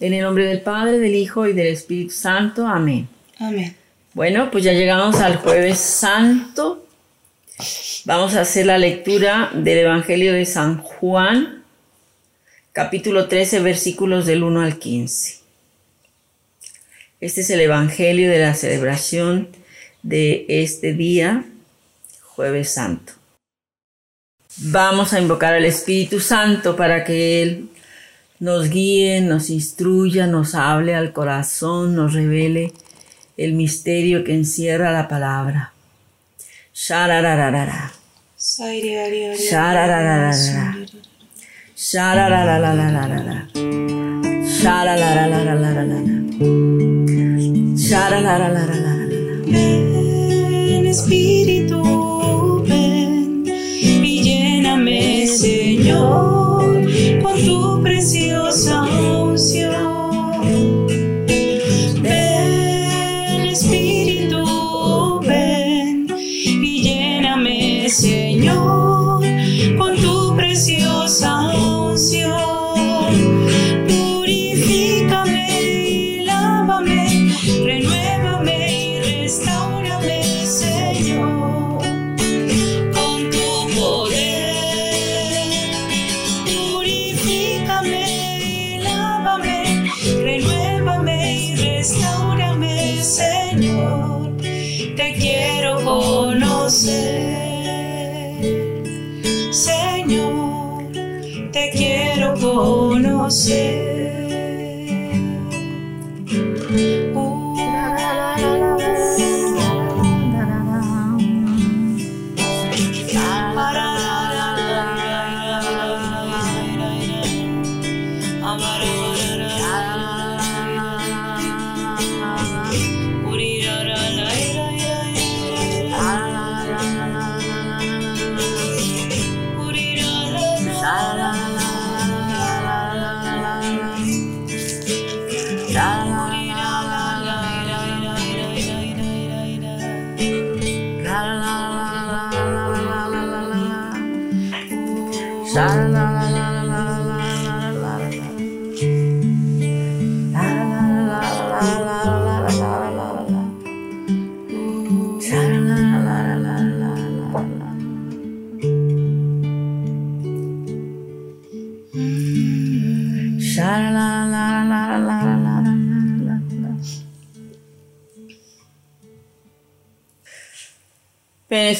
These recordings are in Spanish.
En el nombre del Padre, del Hijo y del Espíritu Santo. Amén. Amén. Bueno, pues ya llegamos al jueves santo. Vamos a hacer la lectura del Evangelio de San Juan, capítulo 13, versículos del 1 al 15. Este es el Evangelio de la celebración de este día, jueves santo. Vamos a invocar al Espíritu Santo para que Él nos guíe, nos instruya, nos hable al corazón, nos revele el misterio que encierra la palabra. Shararararara. Shararararara. Shararararara. Shararararara. Shararararara.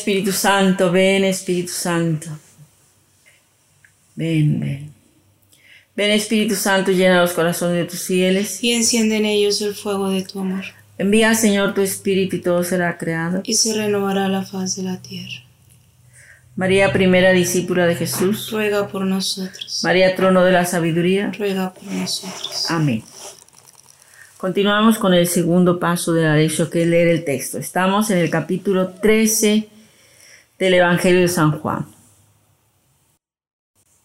Espíritu Santo, ven Espíritu Santo. Ven, ven. Ven Espíritu Santo, llena los corazones de tus fieles. Y enciende en ellos el fuego de tu amor, Envía, Señor, tu Espíritu y todo será creado. y se renovará la faz de la tierra. María, primera discípula de Jesús. Ruega por nosotros. María, trono de la sabiduría. Ruega por nosotros. Amén. Continuamos con el segundo paso de la lección, que es leer el texto. Estamos en el capítulo 13 del Evangelio de San Juan.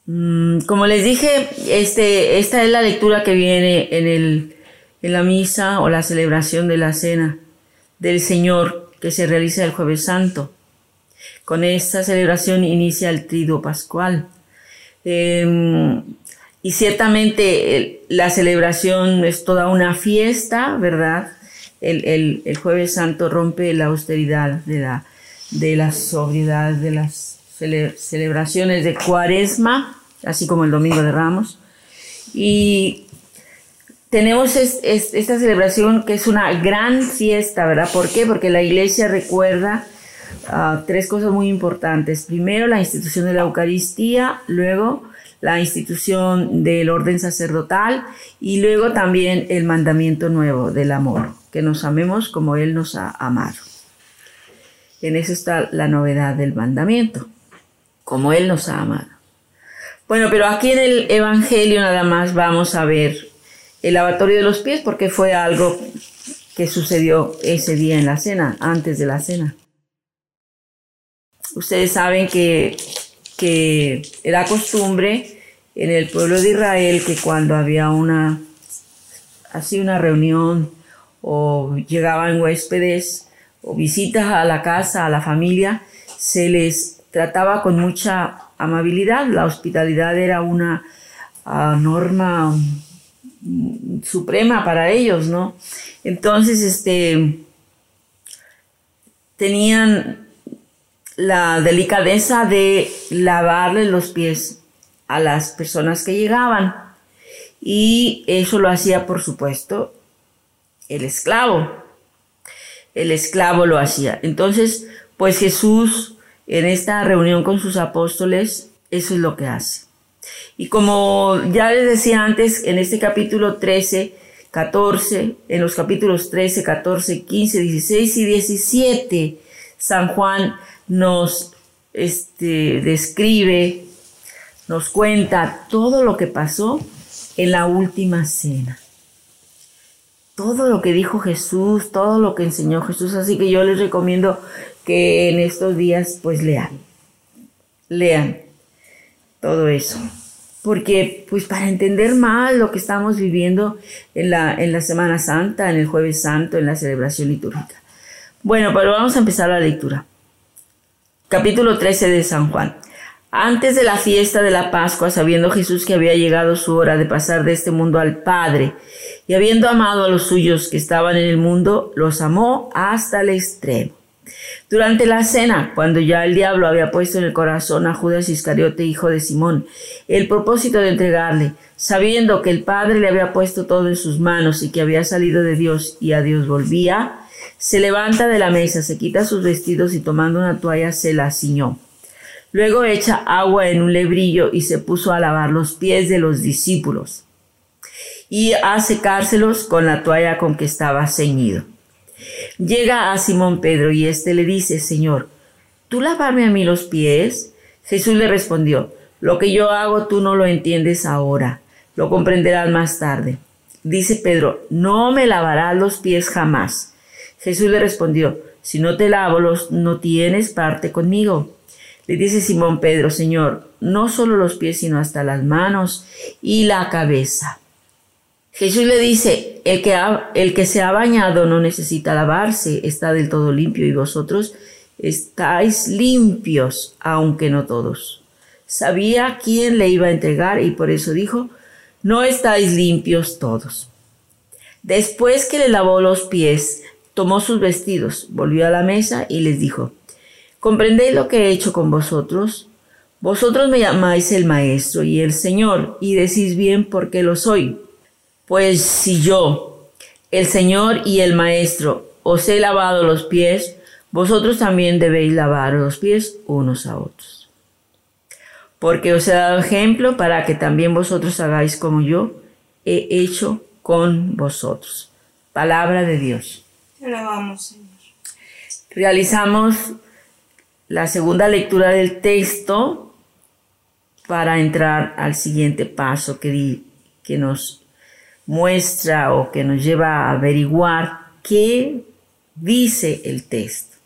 Mm, Como les dije, este, esta es la lectura que viene en, el, en la misa o la celebración de la cena del Señor que se realiza el jueves santo. Con esta celebración inicia el triduo pascual. Em, y ciertamente la celebración es toda una fiesta, ¿verdad? El, el- el jueves santo rompe la austeridad de la, de la sobriedad de las cele- celebraciones de cuaresma, así como el domingo de ramos. Y tenemos es- es- esta celebración que es una gran fiesta, ¿verdad? ¿Por qué? Porque la iglesia recuerda ah, tres cosas muy importantes. Primero, la institución de la Eucaristía, luego la institución del orden sacerdotal y luego también el mandamiento nuevo del amor, que nos amemos como Él nos ha amado. En eso está la novedad del mandamiento, como Él nos ha amado. Bueno, pero aquí en el Evangelio nada más vamos a ver el lavatorio de los pies porque fue algo que sucedió ese día en la cena, antes de la cena. Ustedes saben que, que era costumbre en el pueblo de Israel que cuando había una así una reunión o llegaban huéspedes o visitas a la casa, a la familia, se les trataba con mucha amabilidad. La hospitalidad era una ah, norma mm, suprema para ellos, ¿no? Entonces, este, tenían la delicadeza de lavarle los pies a las personas que llegaban. Y eso lo hacía, por supuesto, el esclavo. El esclavo lo hacía. Entonces, pues Jesús, en esta reunión con sus apóstoles, eso es lo que hace. Y como ya les decía antes, en este capítulo 13, 14, en los capítulos 13, 14, 15, 16 y 17, San Juan nos este, describe, nos cuenta todo lo que pasó en la última cena. Todo lo que dijo Jesús, todo lo que enseñó Jesús. Así que yo les recomiendo que en estos días pues lean. Lean todo eso. Porque pues para entender más lo que estamos viviendo en la, en la Semana Santa, en el Jueves Santo, en la celebración litúrgica. Bueno, pero vamos a empezar la lectura. Capítulo 13 de San Juan. Antes de la fiesta de la Pascua, sabiendo Jesús que había llegado su hora de pasar de este mundo al Padre, y habiendo amado a los suyos que estaban en el mundo, los amó hasta el extremo. Durante la cena, cuando ya el diablo había puesto en el corazón a Judas Iscariote, hijo de Simón, el propósito de entregarle, sabiendo que el Padre le había puesto todo en sus manos y que había salido de Dios y a Dios volvía, se levanta de la mesa, se quita sus vestidos y tomando una toalla se la ciñó. Luego echa agua en un lebrillo y se puso a lavar los pies de los discípulos y a secárselos con la toalla con que estaba ceñido. Llega a Simón Pedro y éste le dice, Señor, ¿tú lavarme a mí los pies? Jesús le respondió, lo que yo hago tú no lo entiendes ahora, lo comprenderás más tarde. Dice Pedro, no me lavarás los pies jamás. Jesús le respondió, si no te lavo los, no tienes parte conmigo. Le dice Simón Pedro, Señor, no solo los pies, sino hasta las manos y la cabeza. Jesús le dice, el que, el que se ha bañado no necesita lavarse, está del todo limpio y vosotros estáis limpios, aunque no todos. Sabía quién le iba a entregar y por eso dijo, no estáis limpios todos. Después que le lavó los pies, tomó sus vestidos, volvió a la mesa y les dijo, ¿comprendéis lo que he hecho con vosotros? Vosotros me llamáis el Maestro y el Señor, y decís bien por qué lo soy. Pues si yo, el Señor y el Maestro, os he lavado los pies, vosotros también debéis lavar los pies unos a otros. Porque os he dado ejemplo para que también vosotros hagáis como yo he hecho con vosotros. Palabra de Dios. Señor. Realizamos la segunda lectura del texto para entrar al siguiente paso que, que nos muestra o que nos lleva a averiguar qué dice el texto.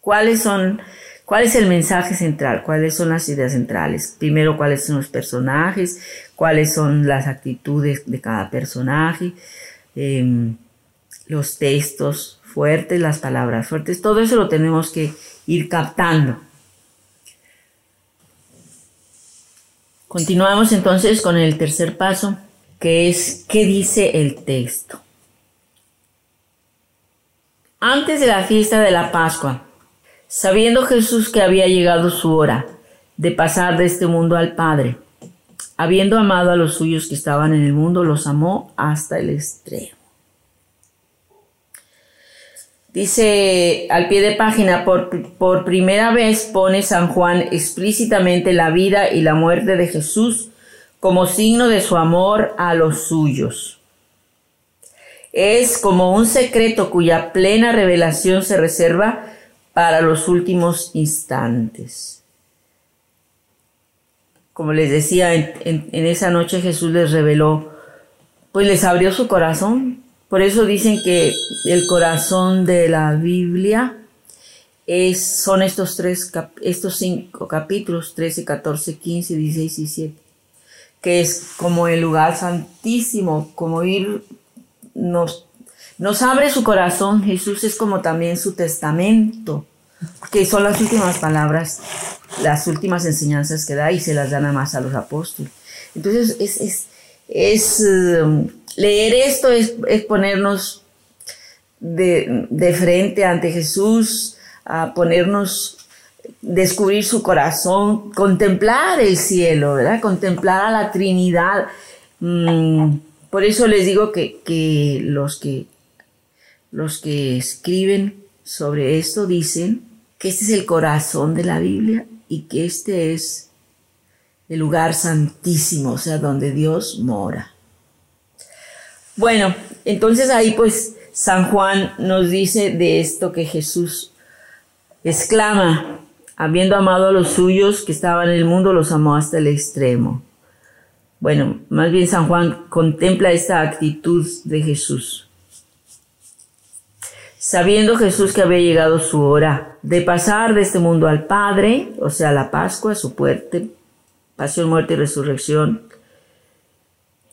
¿Cuáles son, cuál es el mensaje central? ¿Cuáles son las ideas centrales? Primero, cuáles son los personajes, cuáles son las actitudes de cada personaje. Em, los textos fuertes, las palabras fuertes, todo eso lo tenemos que ir captando. Continuamos entonces con el tercer paso, que es qué dice el texto. Antes de la fiesta de la Pascua, sabiendo Jesús que había llegado su hora de pasar de este mundo al Padre, habiendo amado a los suyos que estaban en el mundo, los amó hasta el extremo. Dice al pie de página, por, por primera vez pone San Juan explícitamente la vida y la muerte de Jesús como signo de su amor a los suyos. Es como un secreto cuya plena revelación se reserva para los últimos instantes. Como les decía, en, esa noche Jesús les reveló, pues les abrió su corazón por eso dicen que el corazón de la Biblia es, son estos, tres, estos cinco capítulos, 13, 14, 15, 16 y 17, que es como el lugar santísimo, como ir, nos, nos abre su corazón, Jesús es como también su testamento, que son las últimas palabras, las últimas enseñanzas que da y se las dan a más a los apóstoles. Entonces es, es, es um, leer esto es, es ponernos de, de frente ante Jesús, a ponernos, descubrir su corazón, contemplar el cielo, ¿verdad? Contemplar a la Trinidad. Mm, por eso les digo que, que, los que los que escriben sobre esto dicen que este es el corazón de la Biblia y que este es el lugar santísimo, o sea, donde Dios mora. Bueno, entonces ahí pues San Juan nos dice de esto que Jesús exclama, habiendo amado a los suyos que estaban en el mundo, los amó hasta el extremo. Bueno, más bien San Juan contempla esta actitud de Jesús. Sabiendo Jesús que había llegado su hora de pasar de este mundo al Padre, o sea, la Pascua, su puerte, pasión, muerte y resurrección,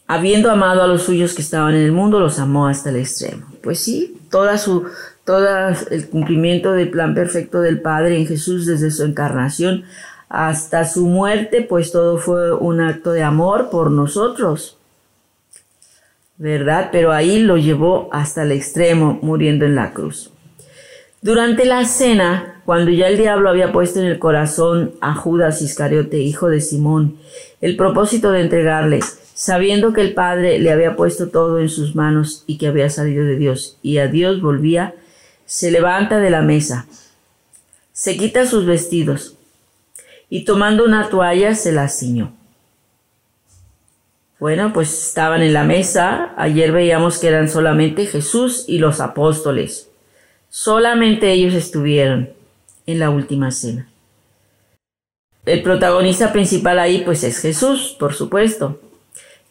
habiendo amado a los suyos que estaban en el mundo, los amó hasta el extremo. Pues sí, toda su, todo el cumplimiento del plan perfecto del Padre en Jesús desde su encarnación hasta su muerte, pues todo fue un acto de amor por nosotros. ¿Verdad? Pero ahí lo llevó hasta el extremo, muriendo en la cruz. Durante la cena, cuando ya el diablo había puesto en el corazón a Judas Iscariote, hijo de Simón, el propósito de entregarle, sabiendo que el Padre le había puesto todo en sus manos y que había salido de Dios, y a Dios volvía, se levanta de la mesa, se quita sus vestidos, y tomando una toalla se la ciñó. Bueno, pues estaban en la mesa, ayer veíamos que eran solamente Jesús y los apóstoles. Solamente ellos estuvieron en la última cena. El protagonista principal ahí pues es Jesús, por supuesto.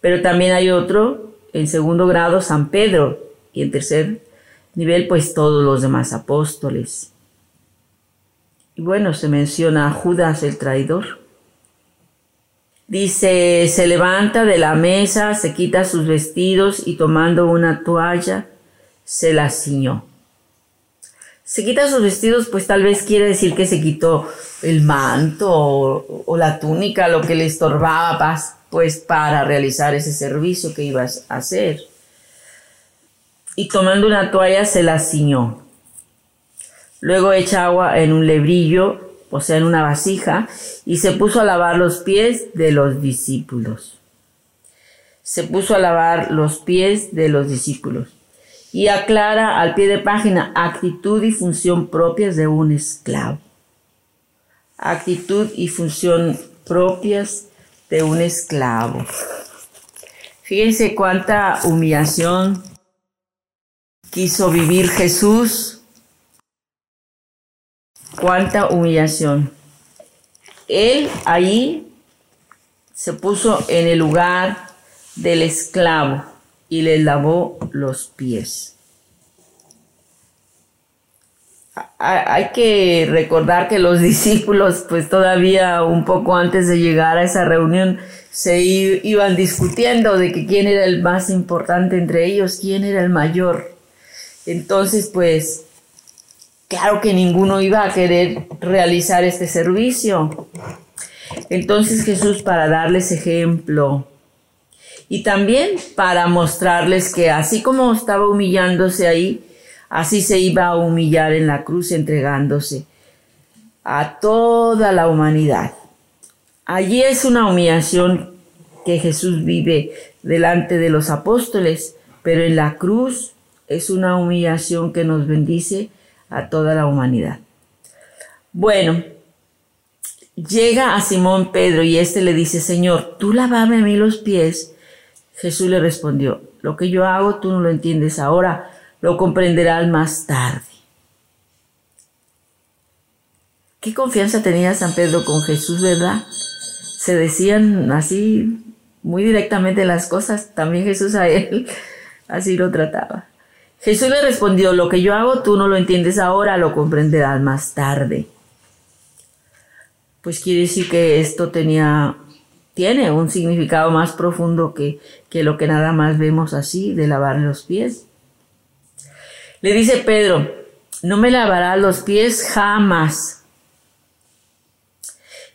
Pero también hay otro, en segundo grado, San Pedro, y en tercer nivel, pues todos los demás apóstoles. Y bueno, se menciona a Judas el traidor. Dice, se levanta de la mesa, se quita sus vestidos y tomando una toalla, se la ciñó. Se quita sus vestidos, pues tal vez quiere decir que se quitó el manto o, o la túnica, lo que le estorbaba pues para realizar ese servicio que ibas a hacer. Y tomando una toalla se la ciñó. Luego echa agua en un lebrillo, o sea, en una vasija, y se puso a lavar los pies de los discípulos. Se puso a lavar los pies de los discípulos. Y aclara al pie de página actitud y función propias de un esclavo. Actitud y función propias de un esclavo. Fíjense cuánta humillación quiso vivir Jesús. Cuánta humillación. Él ahí se puso en el lugar del esclavo y le lavó los pies. hay que recordar que los discípulos, pues todavía un poco antes de llegar a esa reunión, se iban discutiendo de que quién era el más importante entre ellos, quién era el mayor. Entonces, pues, claro que ninguno iba a querer realizar este servicio. Entonces Jesús, para darles ejemplo y también para mostrarles que así como estaba humillándose ahí, Así se iba a humillar en la cruz entregándose a toda la humanidad. Allí es una humillación que Jesús vive delante de los apóstoles, pero en la cruz es una humillación que nos bendice a toda la humanidad. Bueno, llega a Simón Pedro y éste le dice, Señor, ¿tú lavame a mí los pies? Jesús le respondió, lo que yo hago tú no lo entiendes ahora, lo comprenderás más tarde. Qué confianza tenía San Pedro con Jesús, ¿verdad? Se decían así muy directamente las cosas. También Jesús a él así lo trataba. Jesús le respondió, lo que yo hago tú no lo entiendes ahora, lo comprenderás más tarde. Pues quiere decir que esto tenía, tiene un significado más profundo que, que lo que nada más vemos así, de lavar los pies. Le dice Pedro, no me lavarás los pies jamás.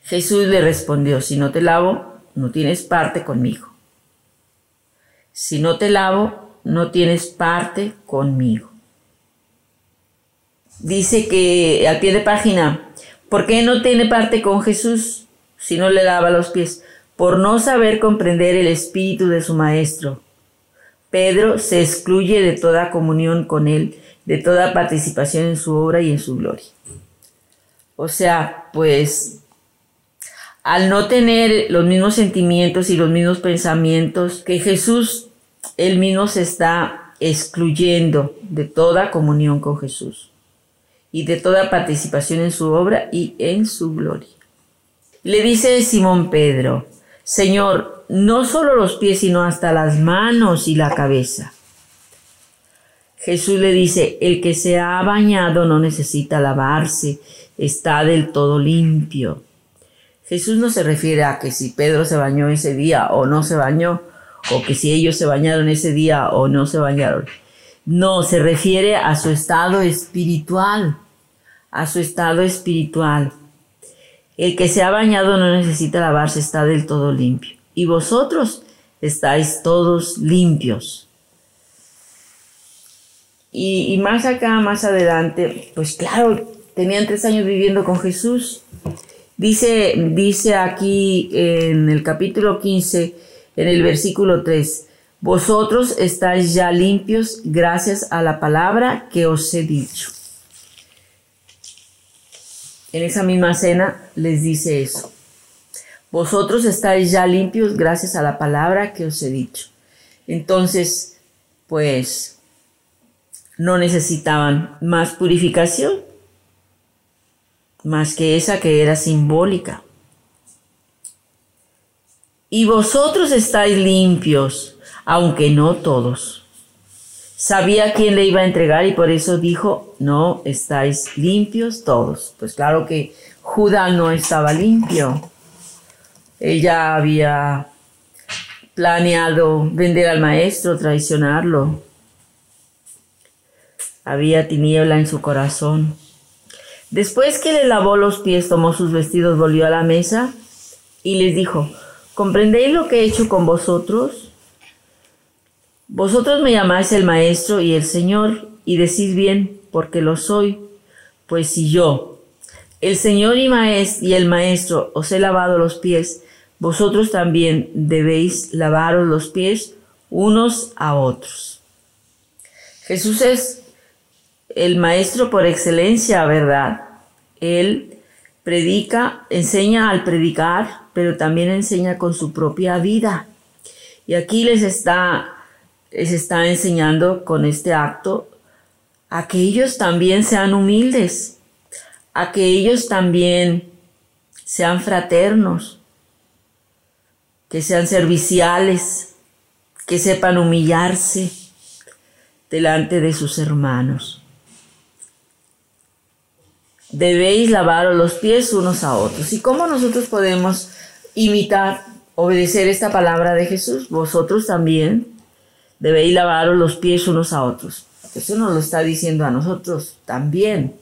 Jesús le respondió, si no te lavo, no tienes parte conmigo. Si no te lavo, no tienes parte conmigo. Dice que al pie de página, ¿por qué no tiene parte con Jesús si no le lava los pies? Por no saber comprender el espíritu de su maestro. Pedro se excluye de toda comunión con él, de toda participación en su obra y en su gloria. O sea, pues al no tener los mismos sentimientos y los mismos pensamientos que Jesús, él mismo se está excluyendo de toda comunión con Jesús y de toda participación en su obra y en su gloria. Le dice Simón Pedro, Señor, no solo los pies, sino hasta las manos y la cabeza. Jesús le dice, el que se ha bañado no necesita lavarse, está del todo limpio. Jesús no se refiere a que si Pedro se bañó ese día o no se bañó, o que si ellos se bañaron ese día o no se bañaron. No, se refiere a su estado espiritual, a su estado espiritual. El que se ha bañado no necesita lavarse, está del todo limpio. Y vosotros estáis todos limpios. Y, más acá, más adelante, pues claro, tenían tres años viviendo con Jesús. Dice, dice aquí en el capítulo 15, en el versículo 3, vosotros estáis ya limpios gracias a la palabra que os he dicho en esa misma cena les dice eso. Vosotros estáis ya limpios gracias a la palabra que os he dicho. Entonces, pues, no necesitaban más purificación, más que esa que era simbólica. Y vosotros estáis limpios, aunque no todos. Sabía quién le iba a entregar y por eso dijo, no estáis limpios todos. Pues claro que Judá no estaba limpio. Ella había planeado vender al maestro, traicionarlo. Había tiniebla en su corazón. Después que le lavó los pies, tomó sus vestidos, volvió a la mesa y les dijo, ¿comprendéis lo que he hecho con vosotros? Vosotros me llamáis el Maestro y el Señor, y decís bien, porque lo soy. Pues si yo, el Señor y, y el Maestro, os he lavado los pies, vosotros también debéis lavaros los pies unos a otros. Jesús es el Maestro por excelencia, ¿verdad? Él predica, enseña al predicar, pero también enseña con su propia vida. Y aquí les está les está enseñando con este acto a que ellos también sean humildes, a que ellos también sean fraternos, que sean serviciales, que sepan humillarse delante de sus hermanos. Debéis lavaros los pies unos a otros. ¿Y cómo nosotros podemos imitar, obedecer esta palabra de Jesús? Vosotros también debéis lavaros los pies unos a otros. Eso nos lo está diciendo a nosotros también.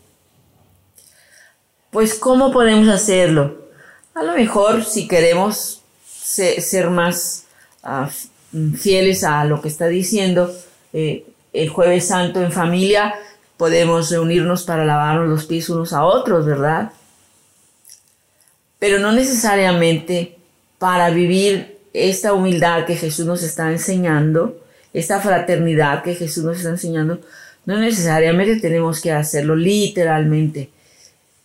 Pues, ¿cómo podemos hacerlo? A lo mejor, si queremos ser más ah, fieles a lo que está diciendo, eh, el jueves santo en familia podemos reunirnos para lavarnos los pies unos a otros, ¿verdad? Pero no necesariamente para vivir esta humildad que Jesús nos está enseñando, esta fraternidad que Jesús nos está enseñando, no necesariamente tenemos que hacerlo literalmente,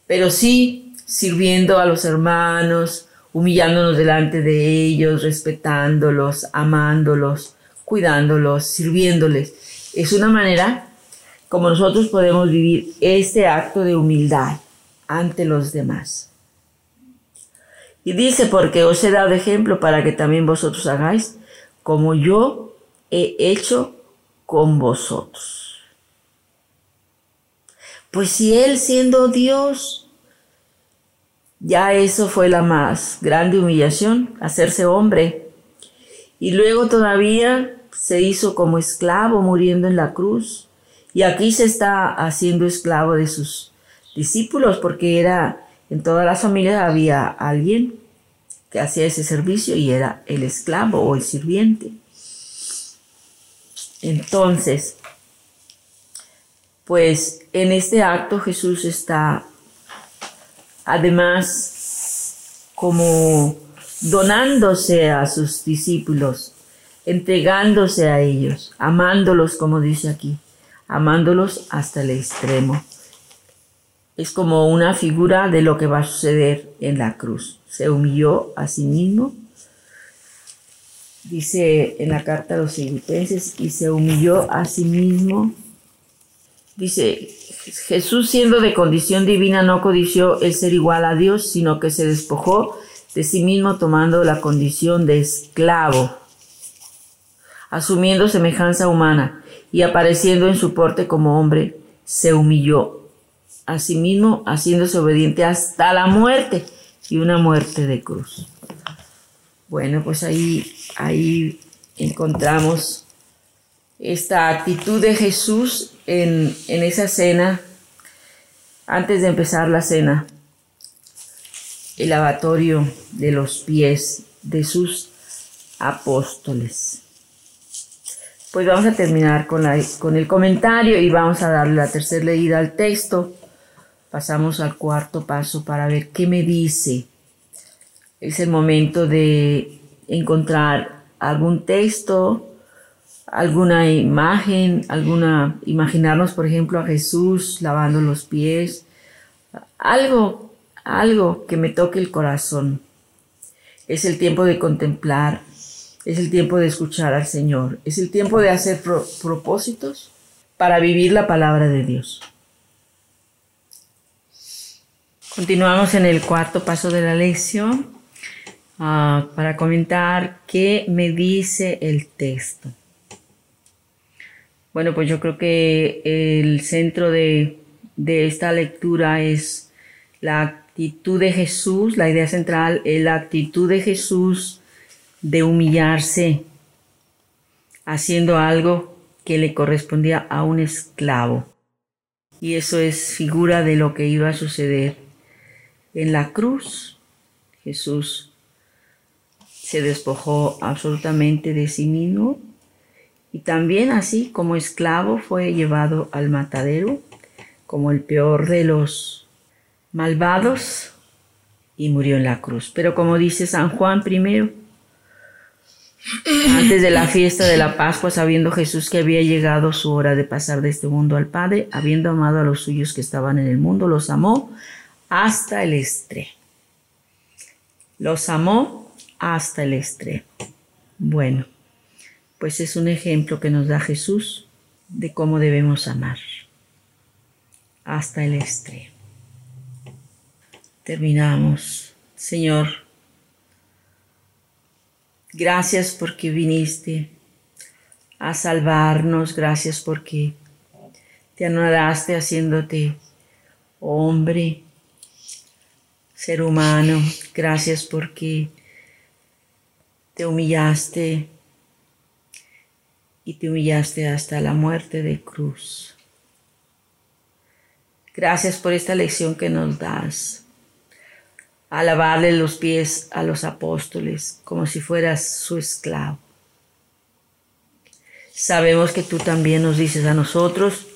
pero sí sirviendo a los hermanos, humillándonos delante de ellos, respetándolos, amándolos, cuidándolos, sirviéndoles. Es una manera como nosotros podemos vivir este acto de humildad ante los demás. Y dice, porque os he dado ejemplo para que también vosotros hagáis como yo he hecho con vosotros. Pues si Él siendo Dios, ya eso fue la más grande humillación, hacerse hombre. Y luego todavía se hizo como esclavo muriendo en la cruz. Y aquí se está haciendo esclavo de sus discípulos porque era, en todas las familias había alguien que hacía ese servicio y era el esclavo o el sirviente. Entonces, pues en este acto Jesús está además como donándose a sus discípulos, entregándose a ellos, amándolos como dice aquí, amándolos hasta el extremo. Es como una figura de lo que va a suceder en la cruz. Se humilló a sí mismo, dice en la carta a los filipenses, y se humilló a sí mismo. Dice, Jesús siendo de condición divina no codició el ser igual a Dios, sino que se despojó de sí mismo tomando la condición de esclavo, asumiendo semejanza humana y apareciendo en su porte como hombre, se humilló a sí mismo, haciéndose obediente hasta la muerte y una muerte de cruz. Bueno, pues ahí, ahí encontramos esta actitud de Jesús en, en esa cena, antes de empezar la cena, el lavatorio de los pies de sus apóstoles. Pues vamos a terminar con, la, con el comentario y vamos a darle la tercera leída al texto. Pasamos al cuarto paso para ver qué me dice. Es el momento de encontrar algún texto, alguna imagen, alguna, imaginarnos por ejemplo a Jesús lavando los pies, algo algo que me toque el corazón. Es el tiempo de contemplar, es el tiempo de escuchar al Señor, es el tiempo de hacer propósitos para vivir la palabra de Dios. Continuamos en el cuarto paso de la lección ah, para comentar qué me dice el texto. Bueno, pues yo creo que el centro de, de esta lectura es la actitud de Jesús, la idea central es la actitud de Jesús de humillarse haciendo algo que le correspondía a un esclavo. Y eso es figura de lo que iba a suceder en la cruz. Jesús se despojó absolutamente de sí mismo y también así como esclavo fue llevado al matadero como el peor de los malvados y murió en la cruz. Pero como dice San Juan primero, antes de la fiesta de la Pascua, sabiendo Jesús que había llegado su hora de pasar de este mundo al Padre, habiendo amado a los suyos que estaban en el mundo, los amó hasta el extremo. Los amó hasta el extremo. Bueno, pues es un ejemplo que nos da Jesús de cómo debemos amar hasta el extremo terminamos. Señor, gracias porque viniste a salvarnos, gracias porque te anadaste haciéndote hombre, ser humano, gracias porque te humillaste y te humillaste hasta la muerte de cruz. Gracias por esta lección que nos das a lavarle los pies a los apóstoles como si fueras su esclavo. Sabemos que tú también nos dices a nosotros,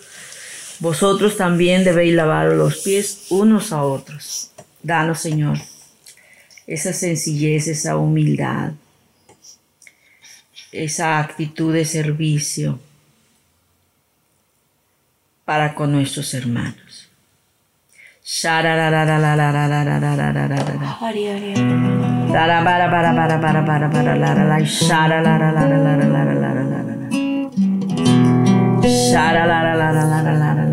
vosotros también debéis lavar los pies unos a otros. Danos, Señor, esa sencillez, esa humildad, esa actitud de servicio para con nuestros hermanos. Sha da da da da da da da da da da da da da. da audio. Da da ba da ba da ba da ba da ba da ba da la da la. Sha da da da da da da da da da la da la. Sha da da da da da da da la da.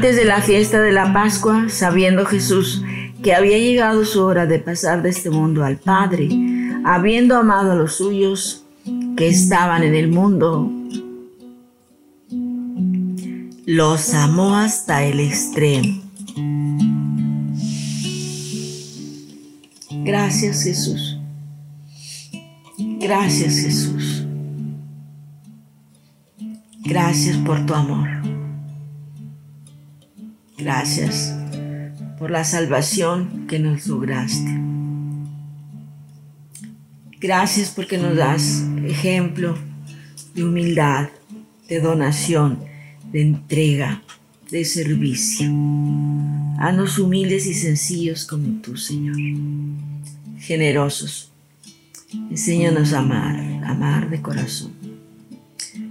Antes de la fiesta de la Pascua, sabiendo Jesús que había llegado su hora de pasar de este mundo al Padre, habiendo amado a los suyos que estaban en el mundo, los amó hasta el extremo. Gracias Jesús. Gracias Jesús. Gracias por tu amor. Gracias por la salvación que nos lograste. Gracias porque nos das ejemplo de humildad, de donación, de entrega, de servicio. Haznos humildes y sencillos como tú, Señor. Generosos. Enséñanos a amar, amar de corazón.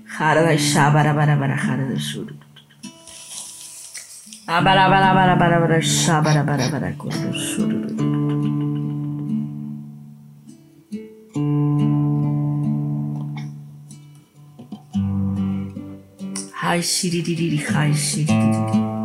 Jara shabara bara bara jara de sur. আবার আবার আবার আবার আবার আবার আবার আবার করব শুরু। হাই সিঁড়ি হাই সিঁড়ি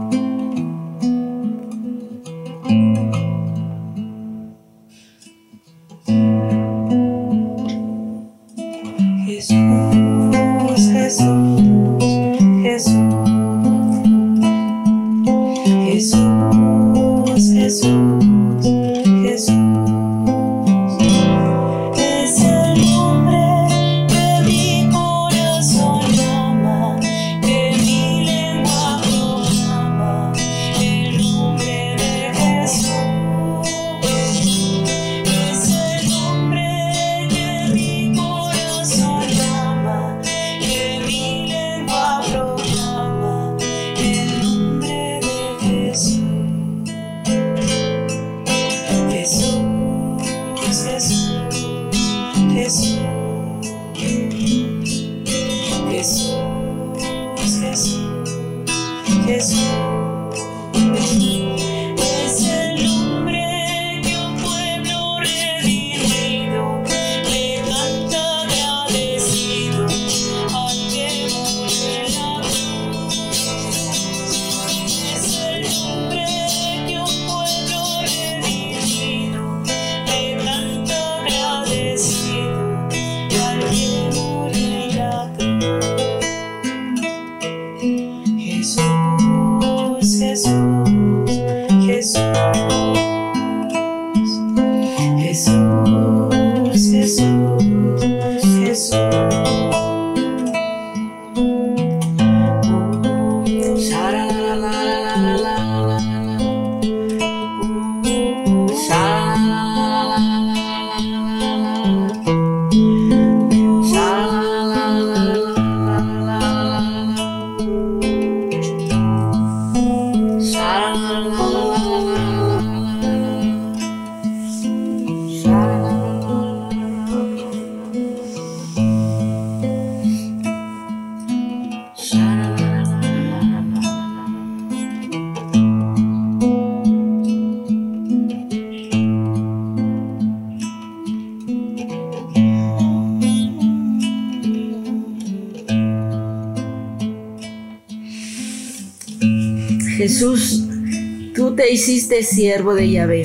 siervo de Yahvé,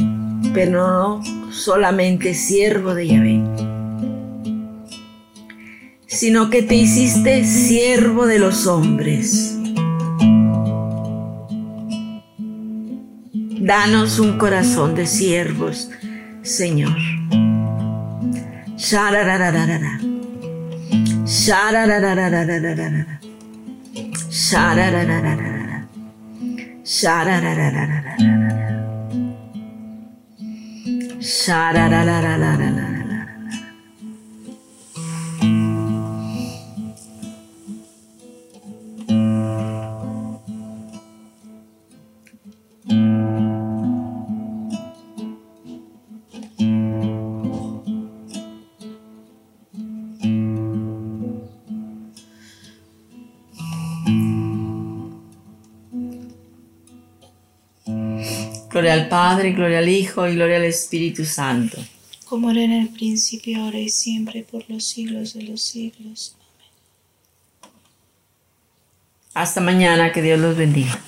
pero no solamente siervo de Yahvé, sino que te hiciste siervo de los hombres. Danos un corazón de siervos, Señor. Shararararara. Shararararararara. Sharararararara. Sha da da da da da da da da. Sha da da da da da da da. Al Padre, gloria al Hijo y gloria al Espíritu Santo. Como era en el principio, ahora y siempre, por los siglos de los siglos. Hasta mañana, que Dios los bendiga.